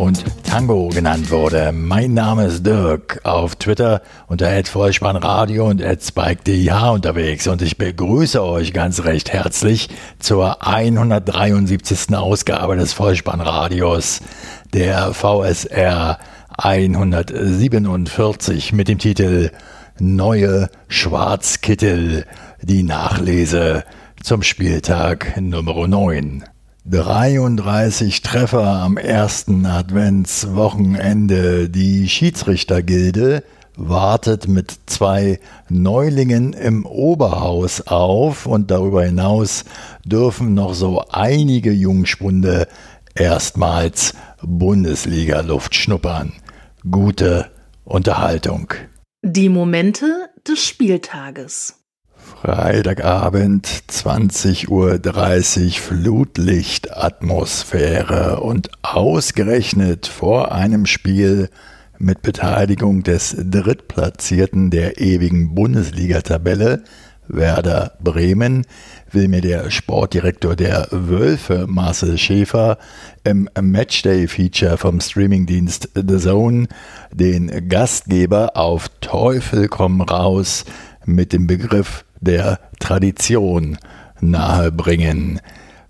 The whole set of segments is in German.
und Tango genannt wurde. Mein Name ist Dirk, auf Twitter unter @vollspannradio und @spike.dh unterwegs und ich begrüße euch ganz recht herzlich zur 173. Ausgabe des Vollspannradios, der VSR 147 mit dem Titel Neue Schwarzkittel, die Nachlese zum Spieltag Nummer 9. 33 Treffer am ersten Adventswochenende. Die Schiedsrichtergilde wartet mit zwei Neulingen im Oberhaus auf und darüber hinaus dürfen noch so einige Jungspunde erstmals Bundesliga-Luft schnuppern. Gute Unterhaltung. Die Momente des Spieltages. Freitagabend 20.30 Uhr Flutlichtatmosphäre. Und ausgerechnet vor einem Spiel mit Beteiligung des Drittplatzierten der ewigen Bundesliga-Tabelle Werder Bremen will mir der Sportdirektor der Wölfe, Marcel Schäfer, im Matchday-Feature vom Streamingdienst The Zone den Gastgeber auf Teufel komm raus mit dem Begriff der Tradition nahebringen.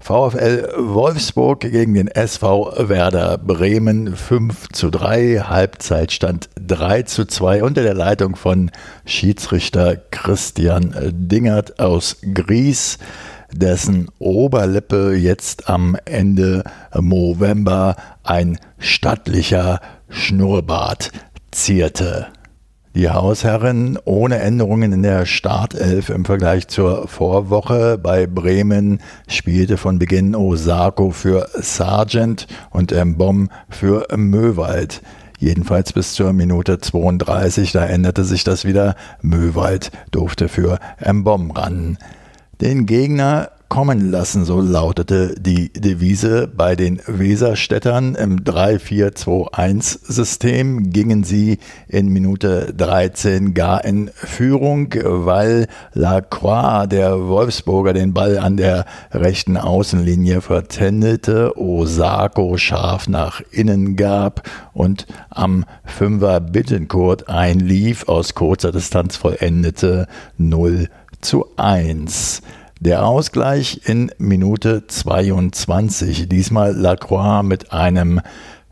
VfL Wolfsburg gegen den SV Werder Bremen 5 zu 3, Halbzeitstand 3 zu 2 unter der Leitung von Schiedsrichter Christian Dingert aus Gries, dessen Oberlippe jetzt am Ende November ein stattlicher Schnurrbart zierte. Die Hausherren ohne Änderungen in der Startelf im Vergleich zur Vorwoche. Bei Bremen spielte von Beginn Osako für Sargent und Mbom für Möwald. Jedenfalls bis zur Minute 32, da änderte sich das wieder. Möwald durfte für Mbom ran. Den Gegner kommen lassen, so lautete die Devise bei den Weserstädtern. Im 3-4-2-1-System gingen sie in Minute 13 gar in Führung, weil Lacroix, der Wolfsburger, den Ball an der rechten Außenlinie vertändelte, Osako scharf nach innen gab und am Fünfer Bittencourt einlief, aus kurzer Distanz vollendete 0 zu 1. Der Ausgleich in Minute 22. Diesmal Lacroix mit einem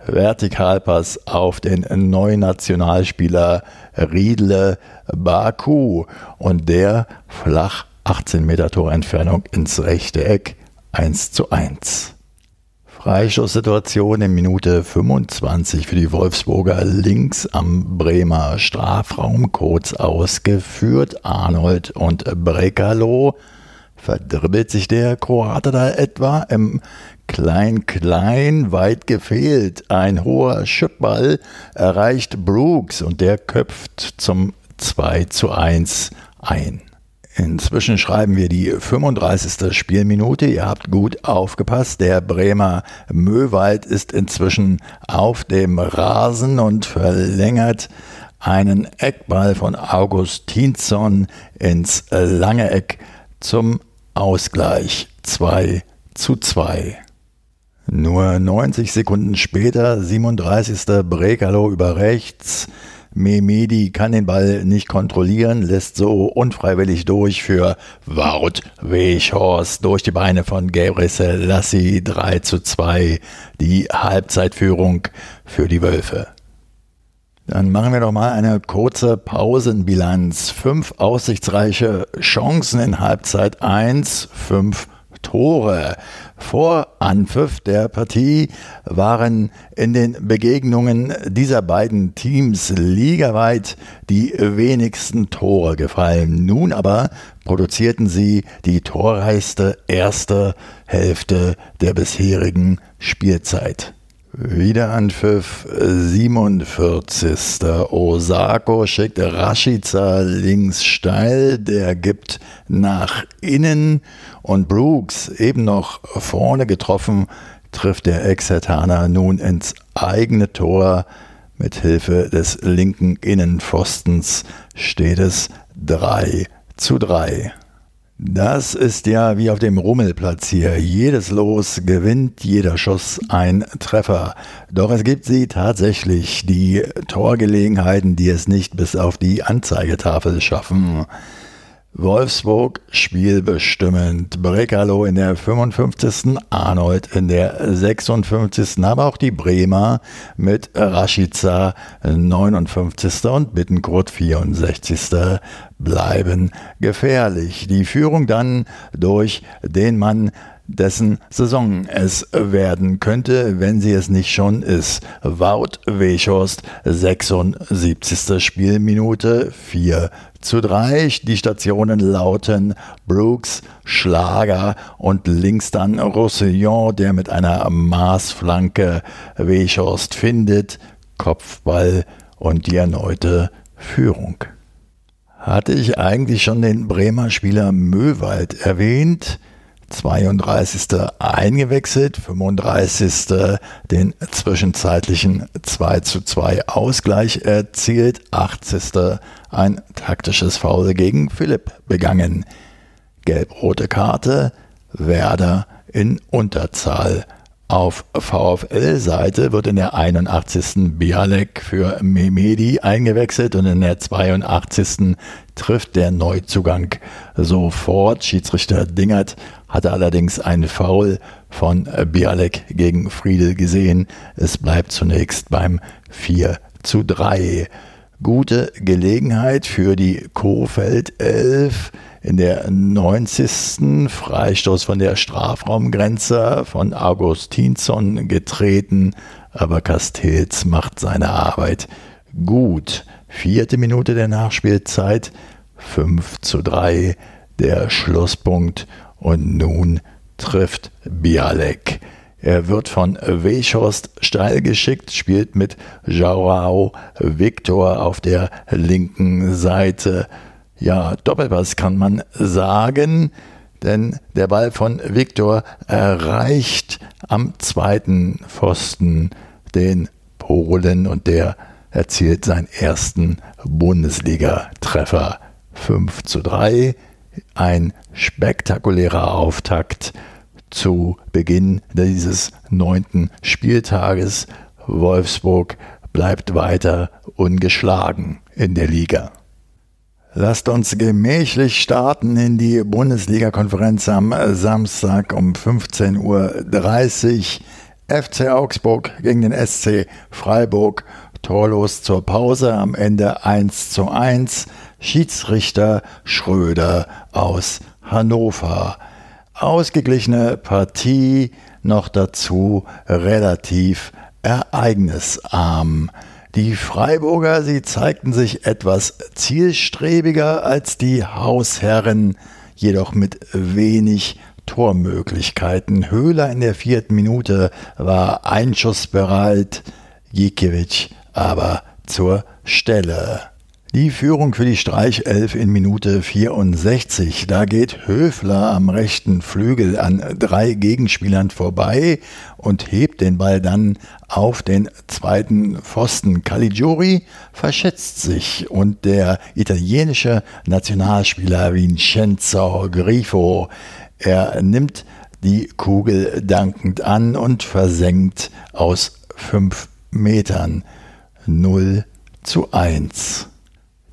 Vertikalpass auf den neuen Nationalspieler Riedle Baku und der flach 18 Meter Torentfernung ins rechte Eck 1 zu 1. Freischusssituation in Minute 25 für die Wolfsburger links am Bremer Strafraum kurz ausgeführt. Arnold und Brekalo Verdribbelt sich der Kroate da etwa im Klein-Klein weit gefehlt. Ein hoher Schüppball erreicht Brooks und der köpft zum 2 zu 1 ein. Inzwischen schreiben wir die 35. Spielminute. Ihr habt gut aufgepasst. Der Bremer Möwald ist inzwischen auf dem Rasen und verlängert einen Eckball von Augustinsson ins lange Eck zum Ausgleich 2 zu 2. Nur 90 Sekunden später, 37. Brekalo über rechts. Memedi kann den Ball nicht kontrollieren, lässt so unfreiwillig durch für Wout Weghorst durch die Beine von Gabriel Selassie 3 zu 2. Die Halbzeitführung für die Wölfe. Dann machen wir doch mal eine kurze Pausenbilanz. Fünf aussichtsreiche Chancen in Halbzeit 1, fünf Tore. Vor Anpfiff der Partie waren in den Begegnungen dieser beiden Teams ligaweit die wenigsten Tore gefallen. Nun aber produzierten sie die torreichste erste Hälfte der bisherigen Spielzeit. Wieder Anpfiff 47. Osako schickt Rashica links steil, der gibt nach innen und Brooks eben noch vorne getroffen, trifft der Exertaner nun ins eigene Tor. Mit Hilfe des linken Innenpfostens steht es 3 zu 3. Das ist ja wie auf dem Rummelplatz hier. Jedes Los gewinnt, jeder Schuss ein Treffer. Doch es gibt sie tatsächlich, die Torgelegenheiten, die es nicht bis auf die Anzeigetafel schaffen. Wolfsburg spielbestimmend. Brekalo in der 55. Arnold in der 56. Aber auch die Bremer mit Rashica 59. und Bittenkurt 64. bleiben gefährlich. Die Führung dann durch den Mann dessen Saison es werden könnte, wenn sie es nicht schon ist. Wout Weghorst, 76. Spielminute, 4 zu 3. Die Stationen lauten Brooks, Schlager und links dann Roussillon, der mit einer Maßflanke Weghorst findet, Kopfball und die erneute Führung. Hatte ich eigentlich schon den Bremer Spieler Möwald erwähnt? 32. eingewechselt, 35. den zwischenzeitlichen 2 zu 2 Ausgleich erzielt, 80. ein taktisches Foul gegen Philipp begangen. Gelb-rote Karte, Werder in Unterzahl. Auf VfL-Seite wird in der 81. Bialek für Memedi eingewechselt und in der 82. trifft der Neuzugang sofort. Schiedsrichter Dingert hatte allerdings einen Foul von Bialek gegen Friedel gesehen. Es bleibt zunächst beim 4 zu 3. Gute Gelegenheit für die Kofeld 11 in der 90. Freistoß von der Strafraumgrenze von Augustinsson getreten, aber Castells macht seine Arbeit gut. Vierte Minute der Nachspielzeit, 5 zu 3, der Schlusspunkt und nun trifft Bialek. Er wird von Weghorst steil geschickt, spielt mit Joao Victor auf der linken Seite. Ja, Doppelpass kann man sagen, denn der Ball von Victor erreicht am zweiten Pfosten den Polen und der erzielt seinen ersten Bundesliga-Treffer. 5 zu 3, ein spektakulärer Auftakt zu Beginn dieses neunten Spieltages. Wolfsburg bleibt weiter ungeschlagen in der Liga. Lasst uns gemächlich starten in die Bundesliga-Konferenz am Samstag um 15.30 Uhr. FC Augsburg gegen den SC Freiburg. Torlos zur Pause, am Ende 1 zu 1. Schiedsrichter Schröder aus Hannover. Ausgeglichene Partie, noch dazu relativ ereignisarm. Die Freiburger, sie zeigten sich etwas zielstrebiger als die Hausherren, jedoch mit wenig Tormöglichkeiten. Höhler in der vierten Minute war einschussbereit, Jikiewicz aber zur Stelle. Die Führung für die Streichelf in Minute 64. Da geht Höfler am rechten Flügel an drei Gegenspielern vorbei und hebt den Ball dann auf den zweiten Pfosten. Caligiuri verschätzt sich und der italienische Nationalspieler Vincenzo Grifo, er nimmt die Kugel dankend an und versenkt aus fünf Metern 0 zu 1.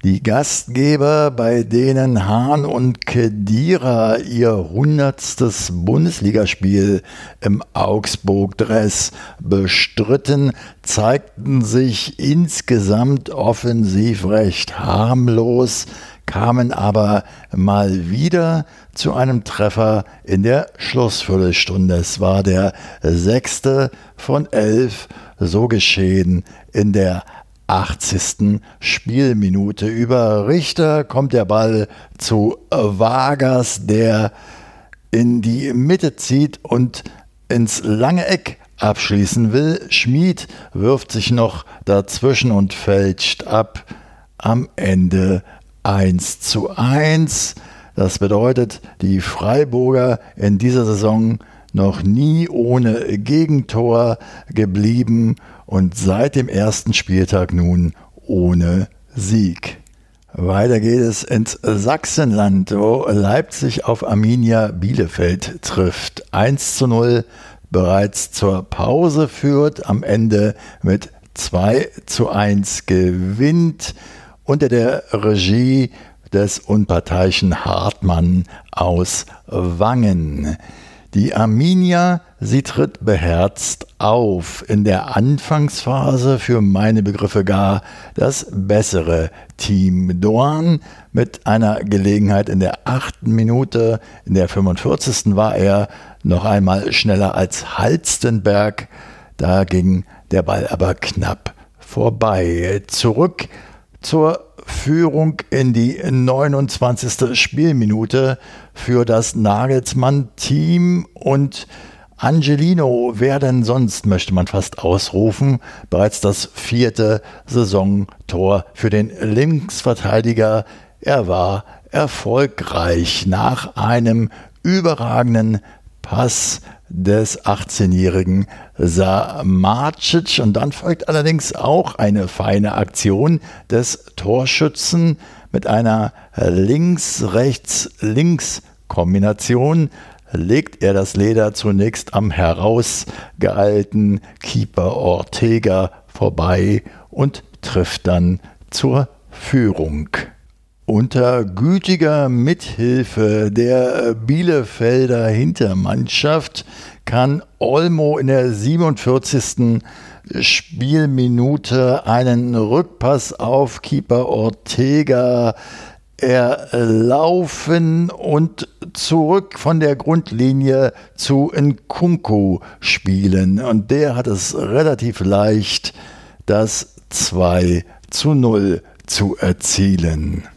Die Gastgeber, bei denen Hahn und Kedira ihr hundertstes Bundesligaspiel im Augsburg-Dress bestritten, zeigten sich insgesamt offensiv recht harmlos, kamen aber mal wieder zu einem Treffer in der Schlussviertelstunde. Es war der sechste von elf, so geschehen in der 80. Spielminute. Über Richter kommt der Ball zu Vargas, der in die Mitte zieht und ins lange Eck abschließen will. Schmid wirft sich noch dazwischen und fälscht ab. Am Ende 1 zu 1. Das bedeutet, die Freiburger in dieser Saison noch nie ohne Gegentor geblieben und seit dem ersten Spieltag nun ohne Sieg. Weiter geht es ins Sachsenland, wo Leipzig auf Arminia Bielefeld trifft. 1 zu 0 bereits zur Pause führt, am Ende mit 2 zu 1 gewinnt unter der Regie des unparteiischen Hartmann aus Wangen. Die Arminia, sie tritt beherzt auf. In der Anfangsphase für meine Begriffe gar das bessere Team. Doan mit einer Gelegenheit in der achten Minute, in der 45. war er noch einmal schneller als Halstenberg. Da ging der Ball aber knapp vorbei. Zurück zur Führung in die 29. Spielminute für das Nagelsmann-Team und Angelino, wer denn sonst, möchte man fast ausrufen, bereits das vierte Saisontor für den Linksverteidiger. Er war erfolgreich nach einem überragenden Pass des 18-jährigen Samacic. Und dann folgt allerdings auch eine feine Aktion des Torschützen mit einer Links-Rechts-Links-Kombination legt er das Leder zunächst am herausgeeilten Keeper Ortega vorbei und trifft dann zur Führung. Unter gütiger Mithilfe der Bielefelder Hintermannschaft kann Olmo in der 47. Spielminute einen Rückpass auf Keeper Ortega erlaufen und zurück von der Grundlinie zu Nkunku spielen. Und der hat es relativ leicht, das 2 zu 0 zu erzielen.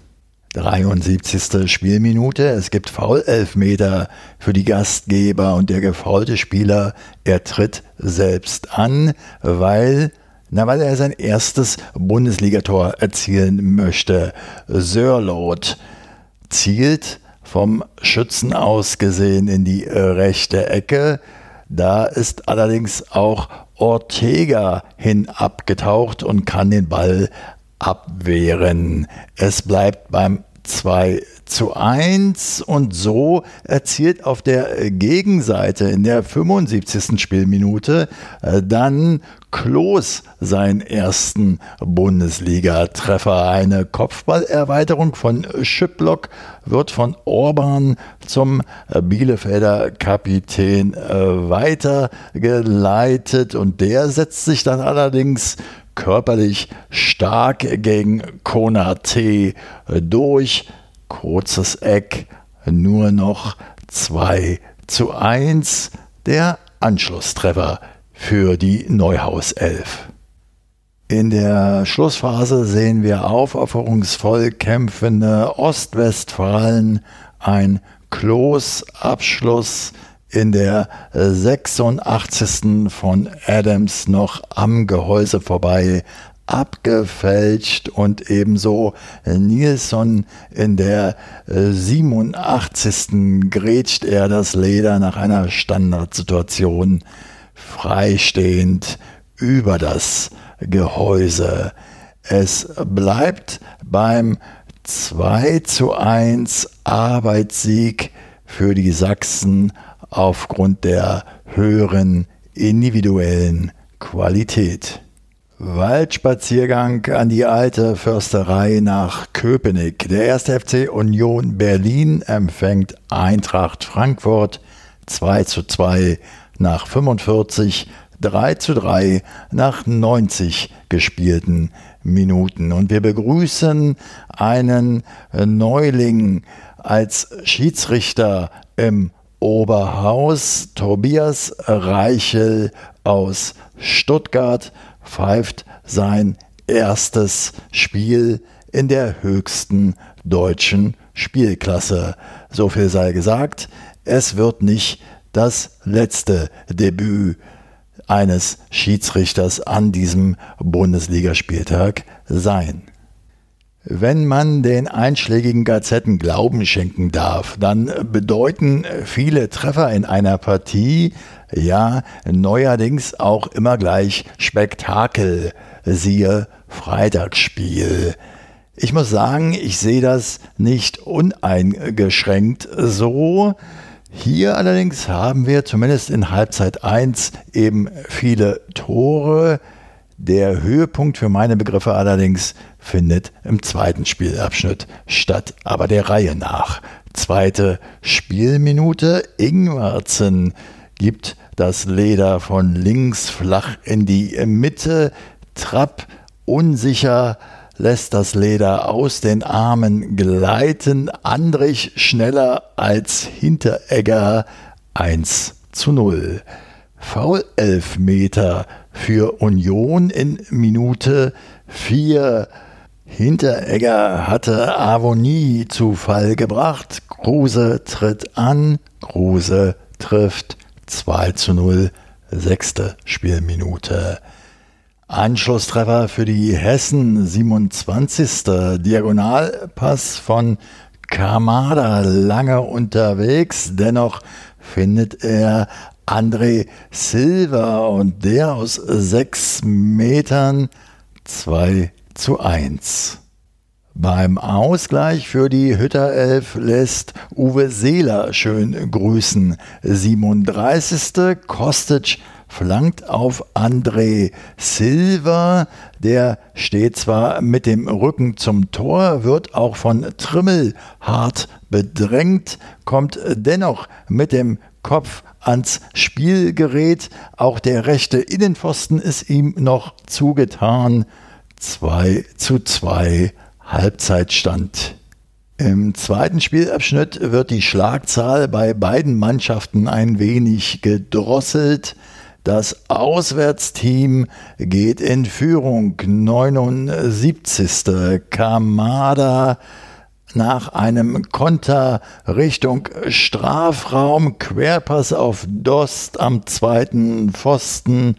73. Spielminute. Es gibt Foul-Elfmeter für die Gastgeber und der gefaulte Spieler, er tritt selbst an, weil, na, weil er sein erstes Bundesligator erzielen möchte. Sörlot zielt vom Schützen aus gesehen in die rechte Ecke. Da ist allerdings auch Ortega hin abgetaucht und kann den Ball abwehren. Es bleibt beim 2 zu 1 und so erzielt auf der Gegenseite in der 75. Spielminute äh, dann Klos seinen ersten Bundesliga-Treffer. Eine Kopfballerweiterung von Schiplock wird von Orban zum Bielefelder Kapitän äh, weitergeleitet und der setzt sich dann allerdings körperlich stark gegen Kona T durch. Kurzes Eck, nur noch 2 zu 1. Der Anschlusstreffer für die Neuhaus 11. In der Schlussphase sehen wir aufopferungsvoll kämpfende Ostwestfalen, ein Klos-Abschluss in der 86. von Adams noch am Gehäuse vorbei abgefälscht und ebenso Nilsson in der 87. grätscht er das Leder nach einer Standardsituation freistehend über das Gehäuse. Es bleibt beim 2 zu 1 Arbeitssieg für die Sachsen aufgrund der höheren individuellen Qualität. Waldspaziergang an die alte Försterei nach Köpenick. Der erste FC Union Berlin empfängt Eintracht Frankfurt 2 zu 2 nach 45, 3 zu 3 nach 90 gespielten Minuten. Und wir begrüßen einen Neuling als Schiedsrichter im Oberhaus. Tobias Reichel aus Stuttgart pfeift sein erstes Spiel in der höchsten deutschen Spielklasse. So viel sei gesagt, es wird nicht das letzte Debüt eines Schiedsrichters an diesem Bundesligaspieltag sein. Wenn man den einschlägigen Gazetten Glauben schenken darf, dann bedeuten viele Treffer in einer Partie ja neuerdings auch immer gleich Spektakel, siehe Freitagsspiel. Ich muss sagen, ich sehe das nicht uneingeschränkt so. Hier allerdings haben wir zumindest in Halbzeit 1 eben viele Tore. Der Höhepunkt für meine Begriffe allerdings findet im zweiten Spielabschnitt statt, aber der Reihe nach. Zweite Spielminute. Ingwarzen gibt das Leder von links flach in die Mitte. Trapp unsicher lässt das Leder aus den Armen gleiten. Andrich schneller als Hinteregger 1 zu 0. Foul Elfmeter für Union in Minute 4. Hinteregger hatte Avonie zu Fall gebracht. Kruse tritt an. Kruse trifft 2 zu 0. Sechste Spielminute. Anschlusstreffer für die Hessen, 27. Diagonalpass von Kamada, lange unterwegs, dennoch findet er André Silva und der aus sechs Metern 2 zu 1. Beim Ausgleich für die Hütterelf lässt Uwe Seeler schön grüßen. 37. Kostic flankt auf André Silva. Der steht zwar mit dem Rücken zum Tor, wird auch von Trimmel hart bedrängt, kommt dennoch mit dem Kopf ans Spielgerät. Auch der rechte Innenpfosten ist ihm noch zugetan. 2 zu 2 Halbzeitstand. Im zweiten Spielabschnitt wird die Schlagzahl bei beiden Mannschaften ein wenig gedrosselt. Das Auswärtsteam geht in Führung. 79. Kamada nach einem Konter Richtung Strafraum. Querpass auf Dost am zweiten Pfosten.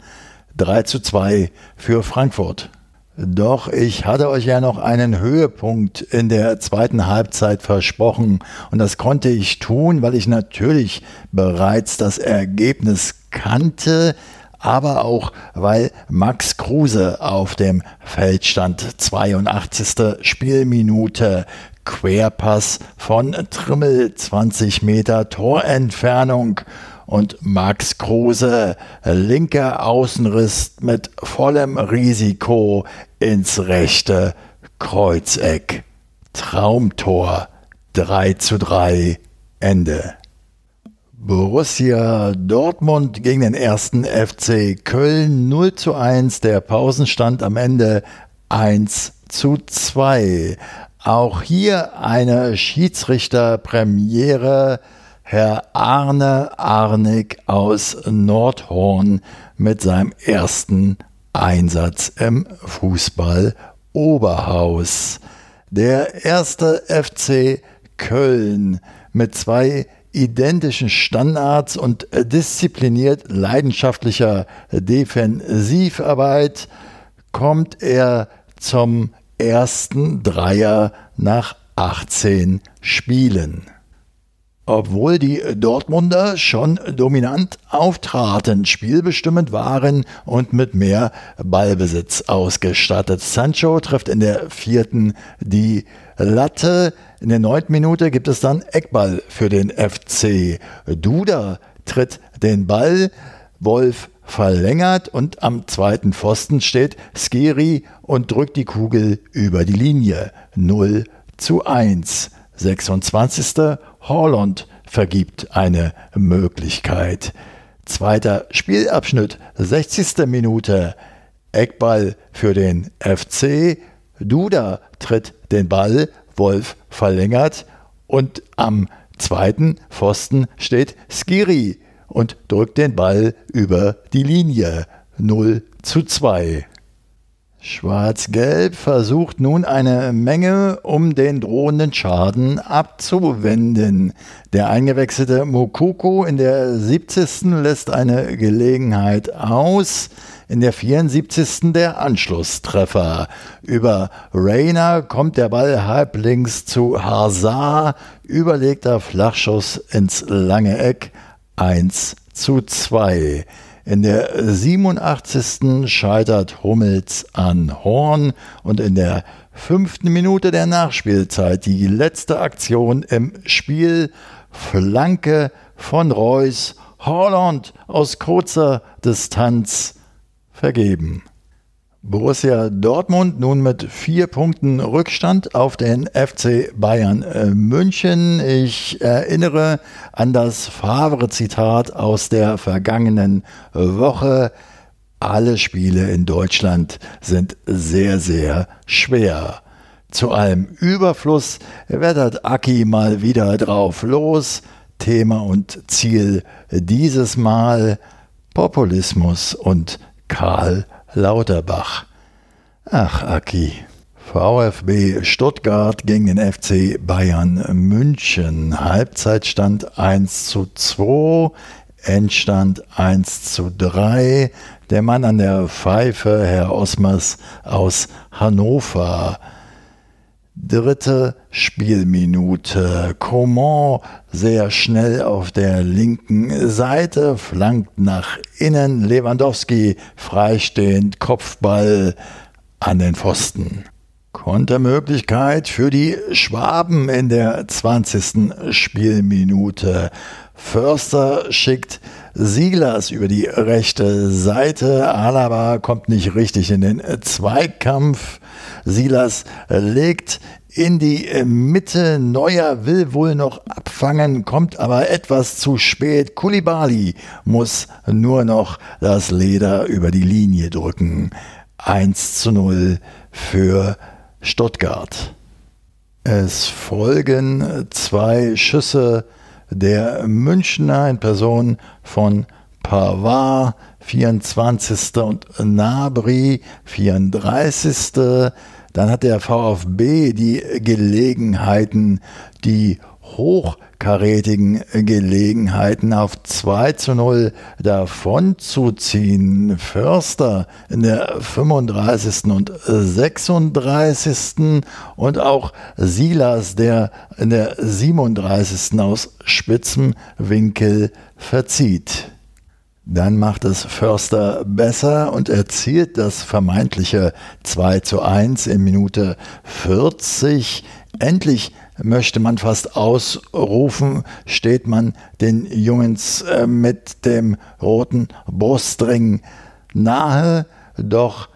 3 zu 2 für Frankfurt. Doch ich hatte euch ja noch einen Höhepunkt in der zweiten Halbzeit versprochen und das konnte ich tun, weil ich natürlich bereits das Ergebnis kannte, aber auch weil Max Kruse auf dem Feld stand. 82. Spielminute. Querpass von Trimmel, 20 Meter Torentfernung und Max Kruse, linker Außenriss mit vollem Risiko ins rechte Kreuzeck. Traumtor 3 zu 3 Ende. Borussia Dortmund gegen den ersten FC Köln 0 zu 1. Der Pausenstand am Ende 1 zu 2. Auch hier eine Schiedsrichterpremiere. Herr Arne Arnig aus Nordhorn mit seinem ersten Einsatz im Fußball Oberhaus. Der erste FC Köln mit zwei identischen Standards und diszipliniert leidenschaftlicher Defensivarbeit kommt er zum ersten Dreier nach 18 Spielen. Obwohl die Dortmunder schon dominant auftraten, spielbestimmend waren und mit mehr Ballbesitz ausgestattet. Sancho trifft in der vierten die Latte. In der neunten Minute gibt es dann Eckball für den FC. Duda tritt den Ball. Wolf verlängert und am zweiten Pfosten steht Skiri und drückt die Kugel über die Linie. 0 zu 1. 26. Holland vergibt eine Möglichkeit. Zweiter Spielabschnitt, 60. Minute. Eckball für den FC. Duda tritt den Ball, Wolf verlängert und am zweiten Pfosten steht Skiri und drückt den Ball über die Linie. 0 zu 2. Schwarz-Gelb versucht nun eine Menge, um den drohenden Schaden abzuwenden. Der eingewechselte Mokoko in der 70. lässt eine Gelegenheit aus. In der 74. der Anschlusstreffer. Über Rainer kommt der Ball halblinks zu Hazard. Überlegter Flachschuss ins lange Eck. 1 zu 2. In der 87. scheitert Hummels an Horn und in der fünften Minute der Nachspielzeit die letzte Aktion im Spiel Flanke von Reus Holland aus kurzer Distanz vergeben. Borussia Dortmund nun mit vier Punkten Rückstand auf den FC Bayern äh, München. Ich erinnere an das Favre-Zitat aus der vergangenen Woche. Alle Spiele in Deutschland sind sehr, sehr schwer. Zu allem Überfluss wettert Aki mal wieder drauf los. Thema und Ziel dieses Mal Populismus und Karl Lauterbach. Ach, Aki. VfB Stuttgart gegen den FC Bayern München. Halbzeitstand 1 zu 2, Endstand 1 zu 3. Der Mann an der Pfeife, Herr Osmers aus Hannover. Dritte Spielminute. Coman sehr schnell auf der linken Seite, flankt nach innen. Lewandowski freistehend, Kopfball an den Pfosten. Kontermöglichkeit für die Schwaben in der 20. Spielminute. Förster schickt Silas über die rechte Seite. Alaba kommt nicht richtig in den Zweikampf. Silas legt in die Mitte. Neuer will wohl noch abfangen, kommt aber etwas zu spät. Kulibali muss nur noch das Leder über die Linie drücken. 1 zu 0 für Stuttgart. Es folgen zwei Schüsse der Münchner in Person von Pavard, 24. und Nabri, 34. Dann hat der VfB die Gelegenheiten, die hochkarätigen Gelegenheiten auf 2 zu 0 davonzuziehen. Förster in der 35. und 36. und auch Silas, der in der 37. aus spitzem Winkel verzieht. Dann macht es Förster besser und erzielt das vermeintliche 2 zu 1 in Minute 40. Endlich möchte man fast ausrufen, steht man den Jungs äh, mit dem roten Brustring nahe, doch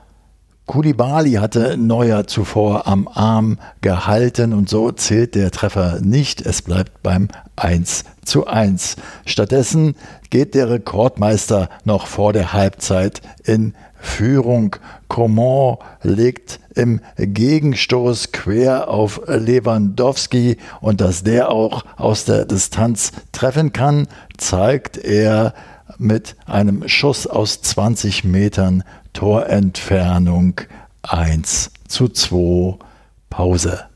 Kulibali hatte Neuer zuvor am Arm gehalten und so zählt der Treffer nicht. Es bleibt beim 1 zu 1. Stattdessen geht der Rekordmeister noch vor der Halbzeit in Führung. Coman legt im Gegenstoß quer auf Lewandowski und dass der auch aus der Distanz treffen kann, zeigt er mit einem Schuss aus 20 Metern Torentfernung 1 zu 2 Pause.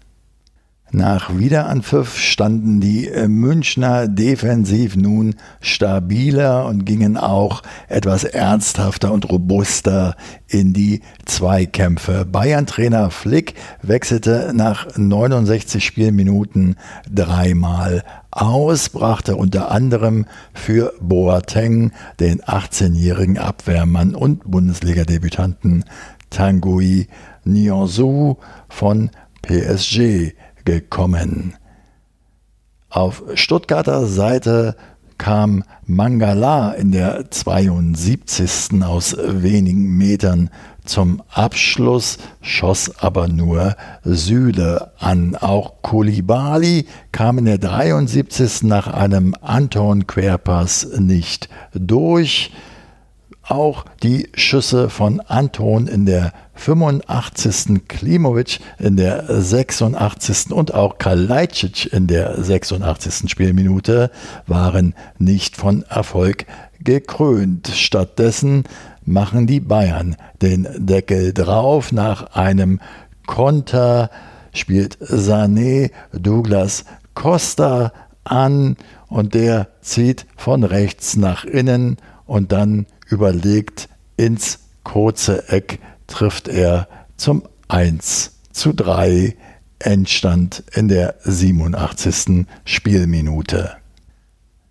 Nach Wiederanpfiff standen die äh, Münchner defensiv nun stabiler und gingen auch etwas ernsthafter und robuster in die Zweikämpfe. Bayern-Trainer Flick wechselte nach 69 Spielminuten dreimal aus, brachte unter anderem für Boateng den 18-jährigen Abwehrmann und Bundesliga-Debütanten Tanguy Nianzou von PSG gekommen. Auf Stuttgarter Seite kam Mangala in der 72. aus wenigen Metern zum Abschluss, schoss aber nur Süle an. Auch Kulibali kam in der 73. nach einem Anton Querpass nicht durch. Auch die Schüsse von Anton in der 85. Klimovic in der 86. und auch Kalajdzic in der 86. Spielminute waren nicht von Erfolg gekrönt. Stattdessen machen die Bayern den Deckel drauf. Nach einem Konter spielt Sané Douglas Costa an und der zieht von rechts nach innen und dann überlegt ins kurze Eck trifft er zum 1 zu 3 Endstand in der 87. Spielminute.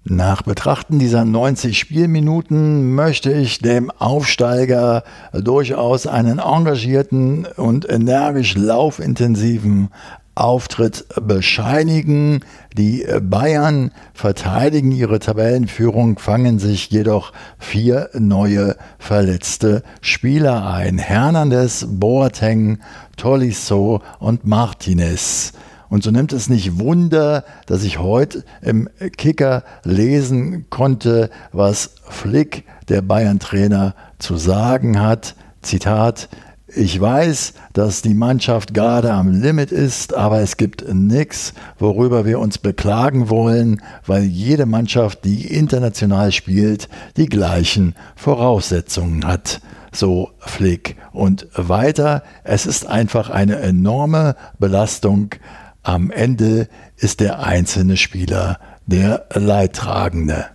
Nach Betrachten dieser 90 Spielminuten möchte ich dem Aufsteiger durchaus einen engagierten und energisch laufintensiven Auftritt bescheinigen. Die Bayern verteidigen ihre Tabellenführung, fangen sich jedoch vier neue verletzte Spieler ein. Hernandez, Boateng, Tolisso und Martinez. Und so nimmt es nicht Wunder, dass ich heute im Kicker lesen konnte, was Flick, der Bayern-Trainer, zu sagen hat. Zitat, ich weiß, dass die Mannschaft gerade am Limit ist, aber es gibt nichts, worüber wir uns beklagen wollen, weil jede Mannschaft, die international spielt, die gleichen Voraussetzungen hat so Flick. Und weiter, es ist einfach eine enorme Belastung. Am Ende ist der einzelne Spieler der Leidtragende.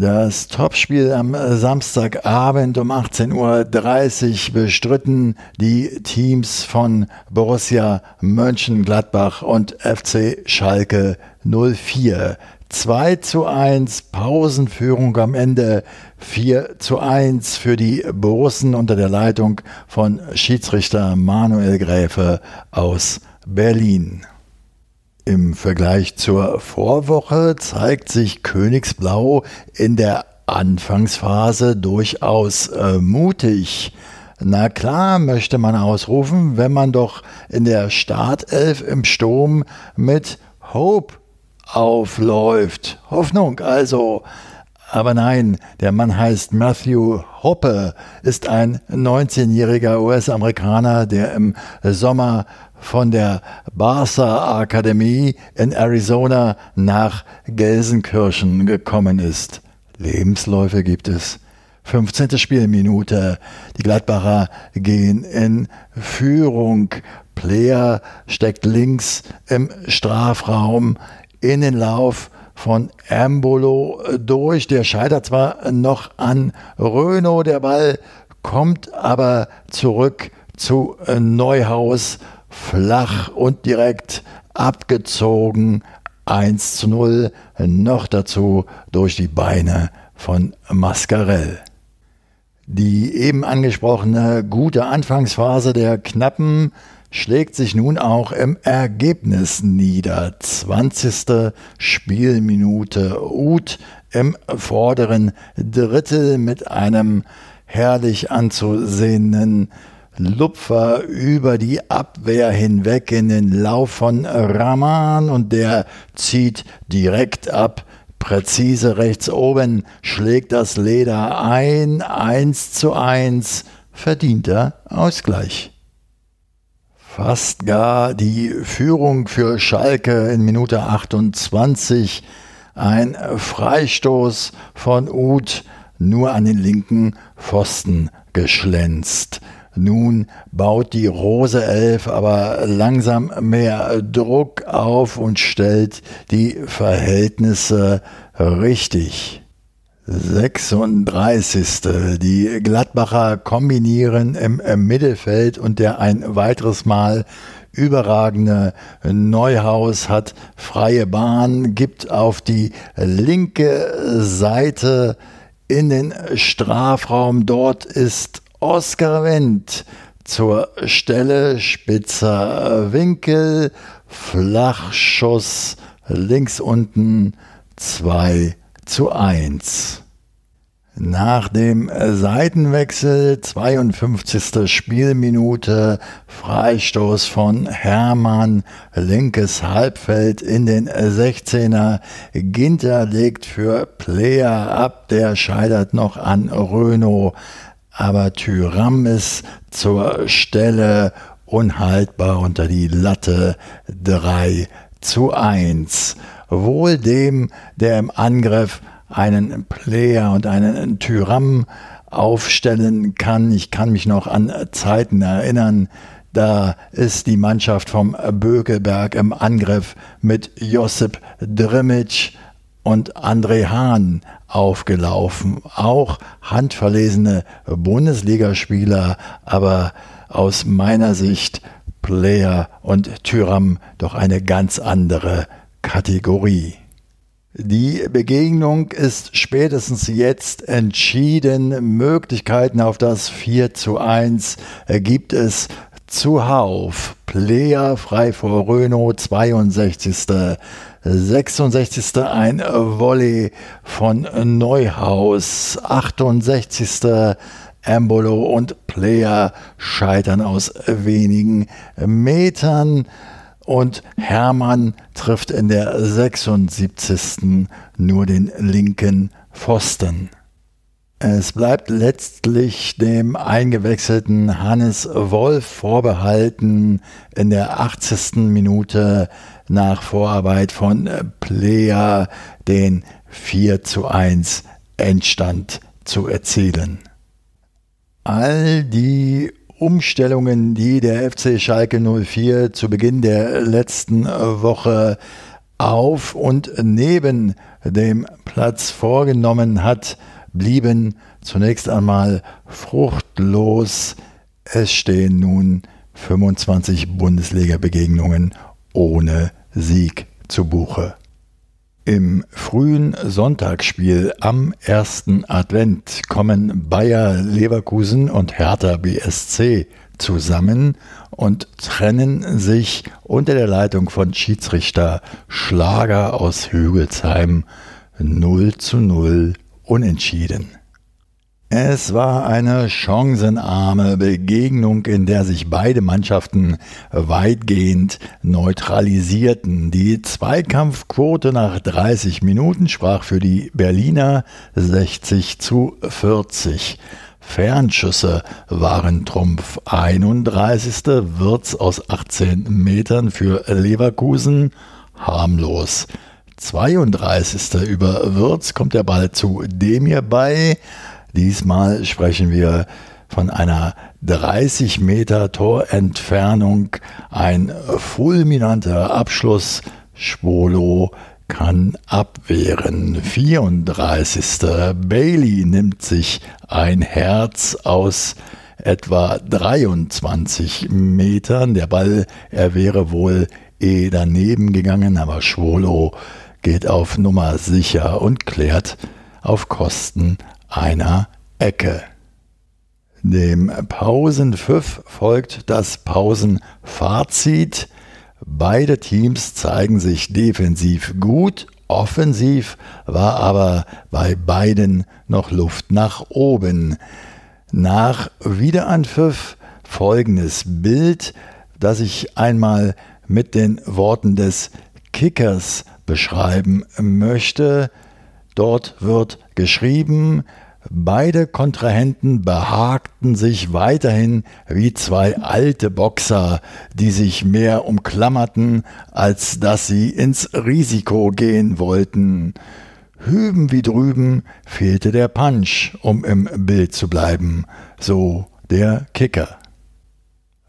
Das Topspiel am Samstagabend um 18.30 Uhr bestritten die Teams von Borussia Mönchengladbach und FC Schalke 04. 2 zu 1 Pausenführung am Ende 4 zu 1 für die Borussen unter der Leitung von Schiedsrichter Manuel Gräfe aus Berlin. Im Vergleich zur Vorwoche zeigt sich Königsblau in der Anfangsphase durchaus äh, mutig. Na klar, möchte man ausrufen, wenn man doch in der Startelf im Sturm mit Hope aufläuft. Hoffnung also. Aber nein, der Mann heißt Matthew Hoppe, ist ein 19-jähriger US-Amerikaner, der im Sommer von der Barca Akademie in Arizona nach Gelsenkirchen gekommen ist. Lebensläufe gibt es. 15. Spielminute. Die Gladbacher gehen in Führung. Player steckt links im Strafraum in den Lauf von Embolo durch. Der scheitert zwar noch an Röno, der Ball kommt aber zurück zu Neuhaus, flach und direkt abgezogen. 1 zu 0, noch dazu durch die Beine von Mascarell. Die eben angesprochene gute Anfangsphase der Knappen schlägt sich nun auch im Ergebnis nieder. 20. Spielminute Uth im vorderen Drittel mit einem herrlich anzusehenden Lupfer über die Abwehr hinweg in den Lauf von Rahman und der zieht direkt ab. Präzise rechts oben schlägt das Leder ein, 1 zu 1, verdienter Ausgleich fast gar die Führung für Schalke in Minute 28. Ein Freistoß von Uth nur an den linken Pfosten geschlänzt. Nun baut die Rose Elf aber langsam mehr Druck auf und stellt die Verhältnisse richtig. 36. Die Gladbacher kombinieren im Mittelfeld und der ein weiteres Mal überragende Neuhaus hat freie Bahn, gibt auf die linke Seite in den Strafraum. Dort ist Oskar Wendt zur Stelle, spitzer Winkel, Flachschuss links unten, zwei zu 1. Nach dem Seitenwechsel, 52. Spielminute, Freistoß von Hermann, linkes Halbfeld in den 16er. Ginter legt für Player ab, der scheitert noch an Röno, aber Tyram ist zur Stelle unhaltbar unter die Latte 3 zu 1 wohl dem, der im Angriff einen Player und einen Tyram aufstellen kann. Ich kann mich noch an Zeiten erinnern, da ist die Mannschaft vom Bökelberg im Angriff mit Josip Drimic und André Hahn aufgelaufen. Auch handverlesene Bundesligaspieler, aber aus meiner Sicht Player und Tyram doch eine ganz andere Kategorie. Die Begegnung ist spätestens jetzt entschieden. Möglichkeiten auf das 4 zu 1 gibt es zuhauf. Player frei vor Renault, 62. 66. ein Volley von Neuhaus, 68. Embolo und Player scheitern aus wenigen Metern und Hermann trifft in der 76. nur den linken Pfosten. Es bleibt letztlich dem eingewechselten Hannes Wolf vorbehalten, in der 80. Minute nach Vorarbeit von Player den 4 zu 1 Endstand zu erzielen. All die Umstellungen, die der FC Schalke 04 zu Beginn der letzten Woche auf und neben dem Platz vorgenommen hat, blieben zunächst einmal fruchtlos. Es stehen nun 25 Bundesliga-Begegnungen ohne Sieg zu Buche. Im frühen Sonntagsspiel am ersten Advent kommen Bayer Leverkusen und Hertha BSC zusammen und trennen sich unter der Leitung von Schiedsrichter Schlager aus Hügelsheim 0 zu 0 unentschieden. Es war eine chancenarme Begegnung, in der sich beide Mannschaften weitgehend neutralisierten. Die Zweikampfquote nach 30 Minuten sprach für die Berliner 60 zu 40. Fernschüsse waren Trumpf. 31. Wirtz aus 18 Metern für Leverkusen harmlos. 32. über Wirtz kommt der Ball zu Demir bei. Diesmal sprechen wir von einer 30 Meter Torentfernung. Ein fulminanter Abschluss. Schwolo kann abwehren. 34. Bailey nimmt sich ein Herz aus etwa 23 Metern. Der Ball, er wäre wohl eh daneben gegangen, aber Schwolo geht auf Nummer sicher und klärt auf Kosten einer Ecke. Dem Pausenpfiff folgt das Pausenfazit. Beide Teams zeigen sich defensiv gut, offensiv war aber bei beiden noch Luft nach oben. Nach Wiederanpfiff folgendes Bild, das ich einmal mit den Worten des Kickers beschreiben möchte. Dort wird geschrieben, beide Kontrahenten behagten sich weiterhin wie zwei alte Boxer, die sich mehr umklammerten, als dass sie ins Risiko gehen wollten. Hüben wie drüben fehlte der Punch, um im Bild zu bleiben, so der Kicker.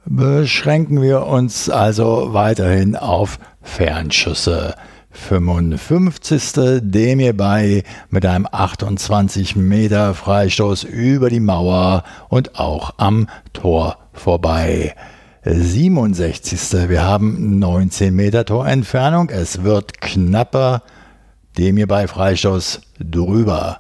Beschränken wir uns also weiterhin auf Fernschüsse. 55. Demir bei mit einem 28 Meter Freistoß über die Mauer und auch am Tor vorbei. 67. Wir haben 19 Meter Torentfernung. Es wird knapper. Demir bei Freistoß drüber.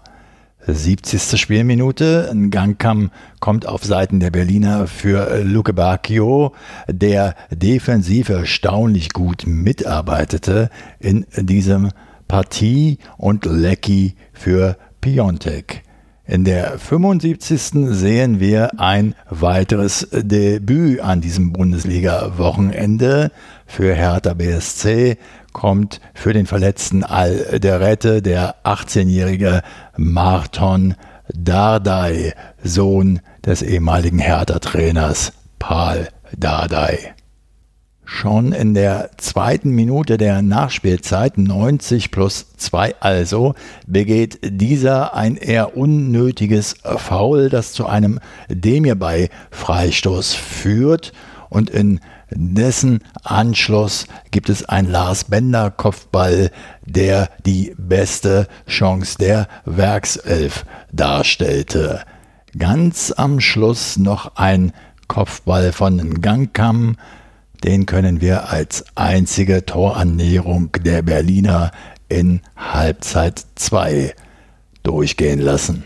70. Spielminute. Ein Gangkamm kommt auf Seiten der Berliner für Luke Bacchio, der defensiv erstaunlich gut mitarbeitete in diesem Partie und Lecky für Piontek. In der 75. sehen wir ein weiteres Debüt an diesem Bundesliga-Wochenende für Hertha BSC kommt für den verletzten Alderette der 18-jährige Marton Dardai, Sohn des ehemaligen Hertha-Trainers Paul Dardai. Schon in der zweiten Minute der Nachspielzeit, 90 plus 2 also, begeht dieser ein eher unnötiges Foul, das zu einem Demirbei Freistoß führt und in dessen Anschluss gibt es ein Lars Bender Kopfball, der die beste Chance der Werkself darstellte. Ganz am Schluss noch ein Kopfball von Gangkam, den können wir als einzige Torannäherung der Berliner in Halbzeit 2 durchgehen lassen.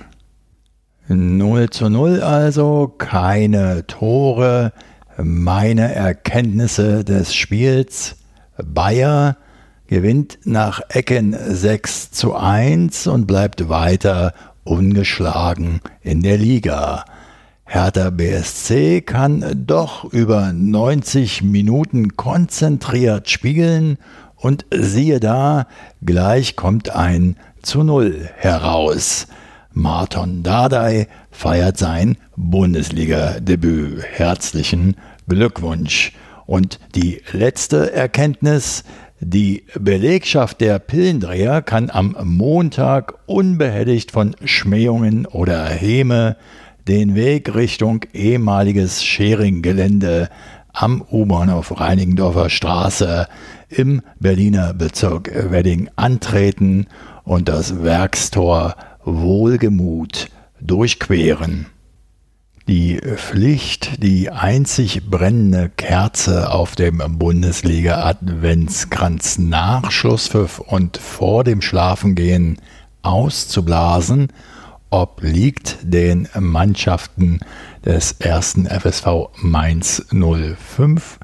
0 zu 0 also, keine Tore, meine Erkenntnisse des Spiels. Bayer gewinnt nach Ecken 6 zu 1 und bleibt weiter ungeschlagen in der Liga. Hertha BSC kann doch über 90 Minuten konzentriert spielen und siehe da, gleich kommt ein zu Null heraus. Marton Dardai feiert sein Bundesliga-Debüt. Herzlichen Glückwunsch. Und die letzte Erkenntnis, die Belegschaft der Pillendreher kann am Montag unbehelligt von Schmähungen oder Häme den Weg Richtung ehemaliges Schering-Gelände am U-Bahnhof Reinigendorfer Straße im Berliner Bezirk Wedding antreten und das Werkstor wohlgemut durchqueren. Die Pflicht, die einzig brennende Kerze auf dem Bundesliga-Adventskranz nach Schlusspfiff und vor dem Schlafengehen auszublasen obliegt den Mannschaften des ersten FSV Mainz 05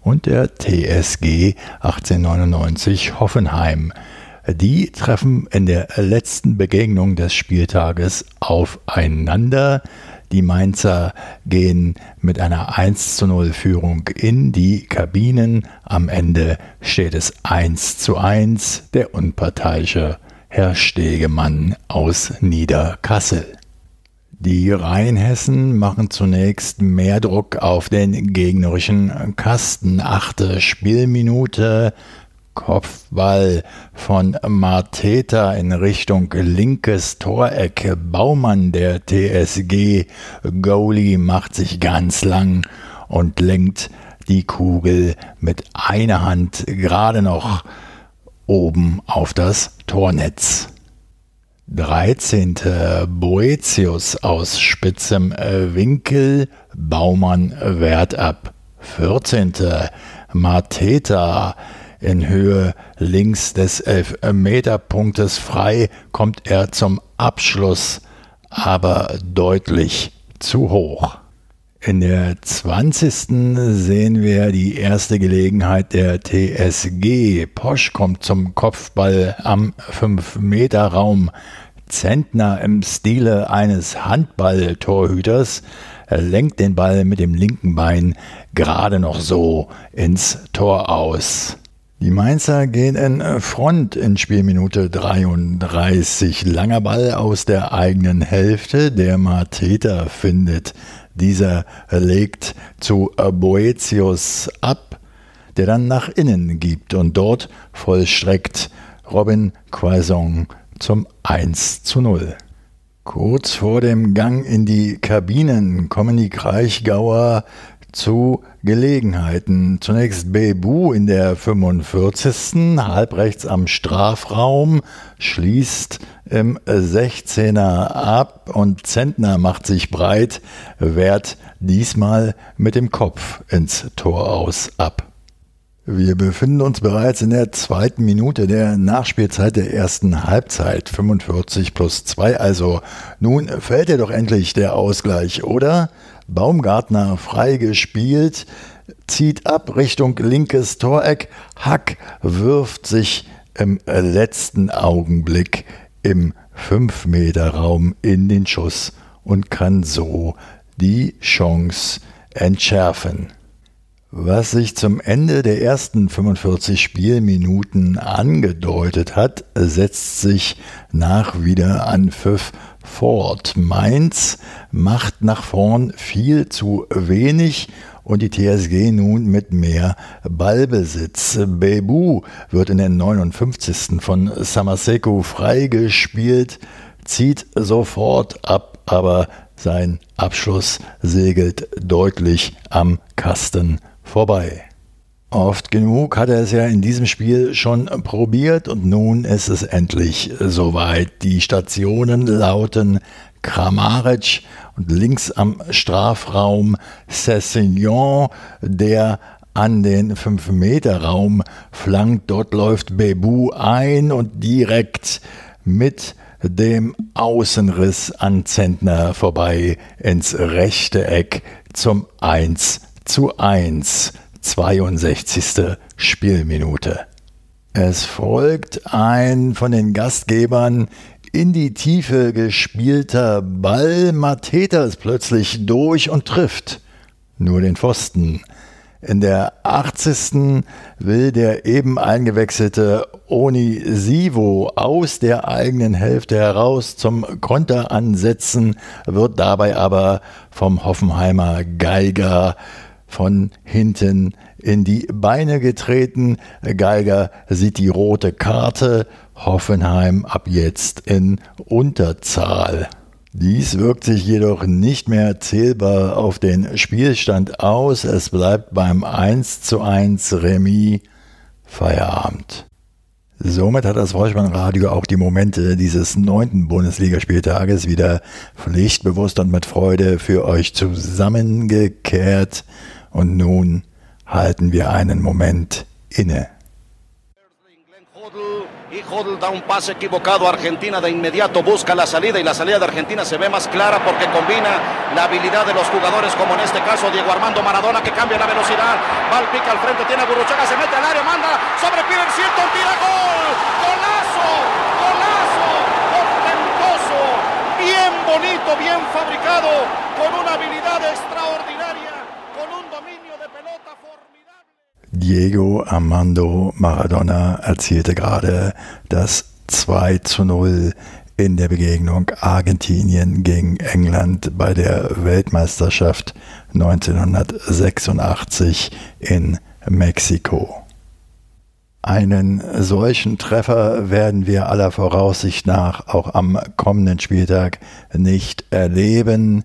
und der TSG 1899 Hoffenheim. Die treffen in der letzten Begegnung des Spieltages aufeinander. Die Mainzer gehen mit einer 1 zu 0 Führung in die Kabinen. Am Ende steht es 1 zu 1. Der unparteiische Herr Stegemann aus Niederkassel. Die Rheinhessen machen zunächst mehr Druck auf den gegnerischen Kasten. Achte Spielminute, Kopfball von Marteta in Richtung linkes Toreck. Baumann, der TSG Goalie, macht sich ganz lang und lenkt die Kugel mit einer Hand gerade noch oben auf das Tornetz. 13. Boetius aus spitzem Winkel, Baumann wehrt ab. 14. Mateta in Höhe links des Elfmeterpunktes frei, kommt er zum Abschluss, aber deutlich zu hoch. In der 20. sehen wir die erste Gelegenheit der TSG. Posch kommt zum Kopfball am 5-Meter-Raum. Zentner im Stile eines Handballtorhüters lenkt den Ball mit dem linken Bein gerade noch so ins Tor aus. Die Mainzer gehen in Front in Spielminute 33. Langer Ball aus der eigenen Hälfte. Der Mateta findet dieser legt zu Boetius ab, der dann nach innen gibt und dort vollstreckt Robin Quaison zum 1 zu 0. Kurz vor dem Gang in die Kabinen kommen die Kraichgauer zu Gelegenheiten. Zunächst Bebu in der 45. halbrechts am Strafraum, schließt im 16er ab und Zentner macht sich breit, wehrt diesmal mit dem Kopf ins Tor aus ab. Wir befinden uns bereits in der zweiten Minute der Nachspielzeit der ersten Halbzeit, 45 plus 2, also nun fällt ja doch endlich der Ausgleich, oder? Baumgartner frei gespielt, zieht ab Richtung linkes Toreck, Hack wirft sich im letzten Augenblick im 5-Meter-Raum in den Schuss und kann so die Chance entschärfen. Was sich zum Ende der ersten 45 Spielminuten angedeutet hat, setzt sich nach wieder an Pfiff fort. Mainz macht nach vorn viel zu wenig und die TSG nun mit mehr Ballbesitz. Bebu wird in den 59. von Samaseko freigespielt, zieht sofort ab, aber sein Abschluss segelt deutlich am Kasten vorbei. Oft genug hat er es ja in diesem Spiel schon probiert und nun ist es endlich soweit. Die Stationen lauten Kramaric und links am Strafraum Cessignon, der an den 5-Meter-Raum flankt. Dort läuft Bebu ein und direkt mit dem Außenriss an Zentner vorbei ins rechte Eck zum 1 zu 1. 62. Spielminute. Es folgt ein von den Gastgebern in die Tiefe gespielter Ball. Mateta ist plötzlich durch und trifft nur den Pfosten. In der 80. will der eben eingewechselte Onisivo aus der eigenen Hälfte heraus zum Konter ansetzen, wird dabei aber vom Hoffenheimer Geiger von hinten in die Beine getreten. Geiger sieht die rote Karte. Hoffenheim ab jetzt in Unterzahl. Dies wirkt sich jedoch nicht mehr zählbar auf den Spielstand aus. Es bleibt beim 1 zu 1 Remis Feierabend. Somit hat das Vollspannradio auch die Momente dieses neunten Bundesligaspieltages wieder pflichtbewusst und mit Freude für euch zusammengekehrt. Und nun halten wir einen Moment inne. Y Hodl da un pase equivocado a Argentina, de inmediato busca la salida y la salida de Argentina se ve más clara porque combina la habilidad de los jugadores como en este caso Diego Armando Maradona que cambia la velocidad, va al pica al frente, tiene a Burruchaga, se mete al área, manda sobre Piber Cierto, tira gol, golazo, golazo, ostentoso, bien bonito, bien fabricado, con una habilidad extraordinaria. Diego Armando Maradona erzielte gerade das 2 zu 0 in der Begegnung Argentinien gegen England bei der Weltmeisterschaft 1986 in Mexiko. Einen solchen Treffer werden wir aller Voraussicht nach auch am kommenden Spieltag nicht erleben.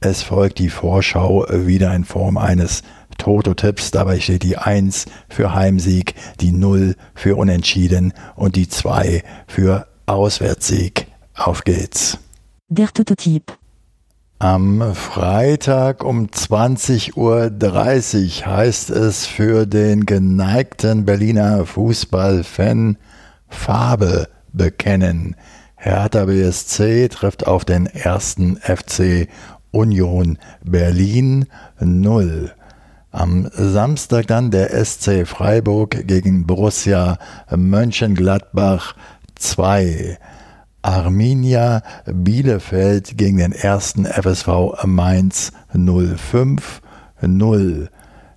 Es folgt die Vorschau wieder in Form eines Toto-Tipps. Dabei steht die 1 für Heimsieg, die 0 für Unentschieden und die 2 für Auswärtssieg. Auf geht's. Der Toto-Tipp. Am Freitag um 20.30 Uhr heißt es für den geneigten Berliner Fußballfan Farbe bekennen. Hertha BSC trifft auf den ersten FC Union Berlin 0. Am Samstag dann der SC Freiburg gegen Borussia Mönchengladbach 2. Arminia Bielefeld gegen den ersten FSV Mainz 05 0.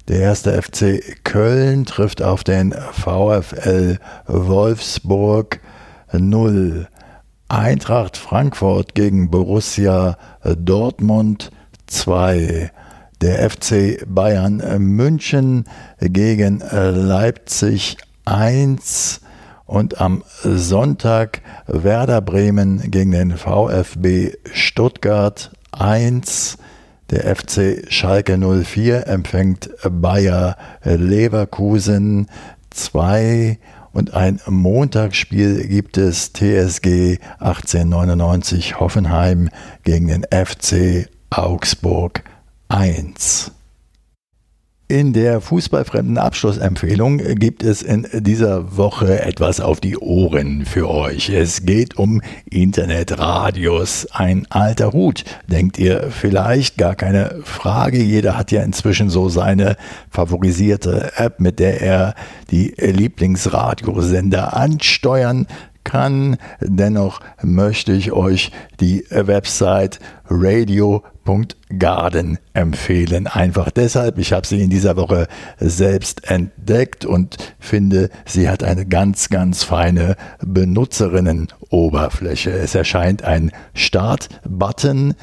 Der erste FC Köln trifft auf den VfL Wolfsburg 0. Eintracht Frankfurt gegen Borussia Dortmund 2. Der FC Bayern München gegen Leipzig 1 und am Sonntag Werder Bremen gegen den VfB Stuttgart 1. Der FC Schalke 04 empfängt Bayer Leverkusen 2 und ein Montagsspiel gibt es TSG 1899 Hoffenheim gegen den FC Augsburg 1. In der fußballfremden Abschlussempfehlung gibt es in dieser Woche etwas auf die Ohren für euch. Es geht um Internetradios. Ein alter Hut, denkt ihr vielleicht, gar keine Frage. Jeder hat ja inzwischen so seine favorisierte App, mit der er die Lieblingsradiosender ansteuern kann. Dennoch möchte ich euch die Website radio.garden empfehlen. Einfach deshalb, ich habe sie in dieser Woche selbst entdeckt und finde, sie hat eine ganz, ganz feine Benutzerinnenoberfläche. Es erscheint ein Start-Button.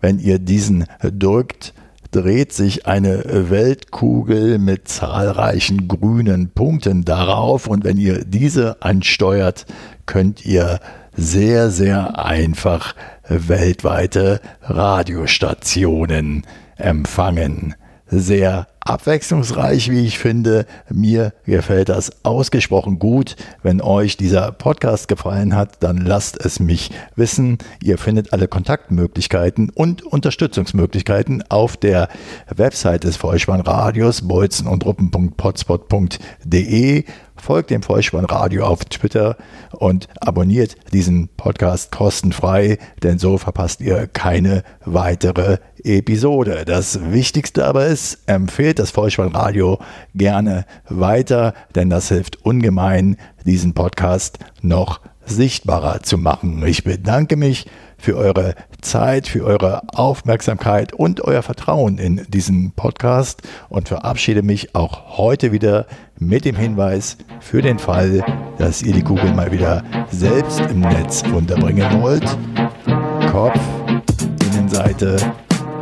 Wenn ihr diesen drückt, dreht sich eine Weltkugel mit zahlreichen grünen Punkten darauf und wenn ihr diese ansteuert, könnt ihr sehr, sehr einfach weltweite Radiostationen empfangen. Sehr abwechslungsreich, wie ich finde. Mir gefällt das ausgesprochen gut. Wenn euch dieser Podcast gefallen hat, dann lasst es mich wissen. Ihr findet alle Kontaktmöglichkeiten und Unterstützungsmöglichkeiten auf der Website des Vollspannradios bolzen und ruppen.potspot.de folgt dem Vollspannradio auf Twitter und abonniert diesen Podcast kostenfrei, denn so verpasst ihr keine weitere Episode. Das Wichtigste aber ist, empfehlt das Vollspannradio gerne weiter, denn das hilft ungemein, diesen Podcast noch sichtbarer zu machen. Ich bedanke mich für eure Zeit, für eure Aufmerksamkeit und euer Vertrauen in diesen Podcast und verabschiede mich auch heute wieder mit dem Hinweis für den Fall, dass ihr die Kugel mal wieder selbst im Netz unterbringen wollt. Kopf, Innenseite,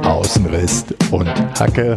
Außenriss und Hacke.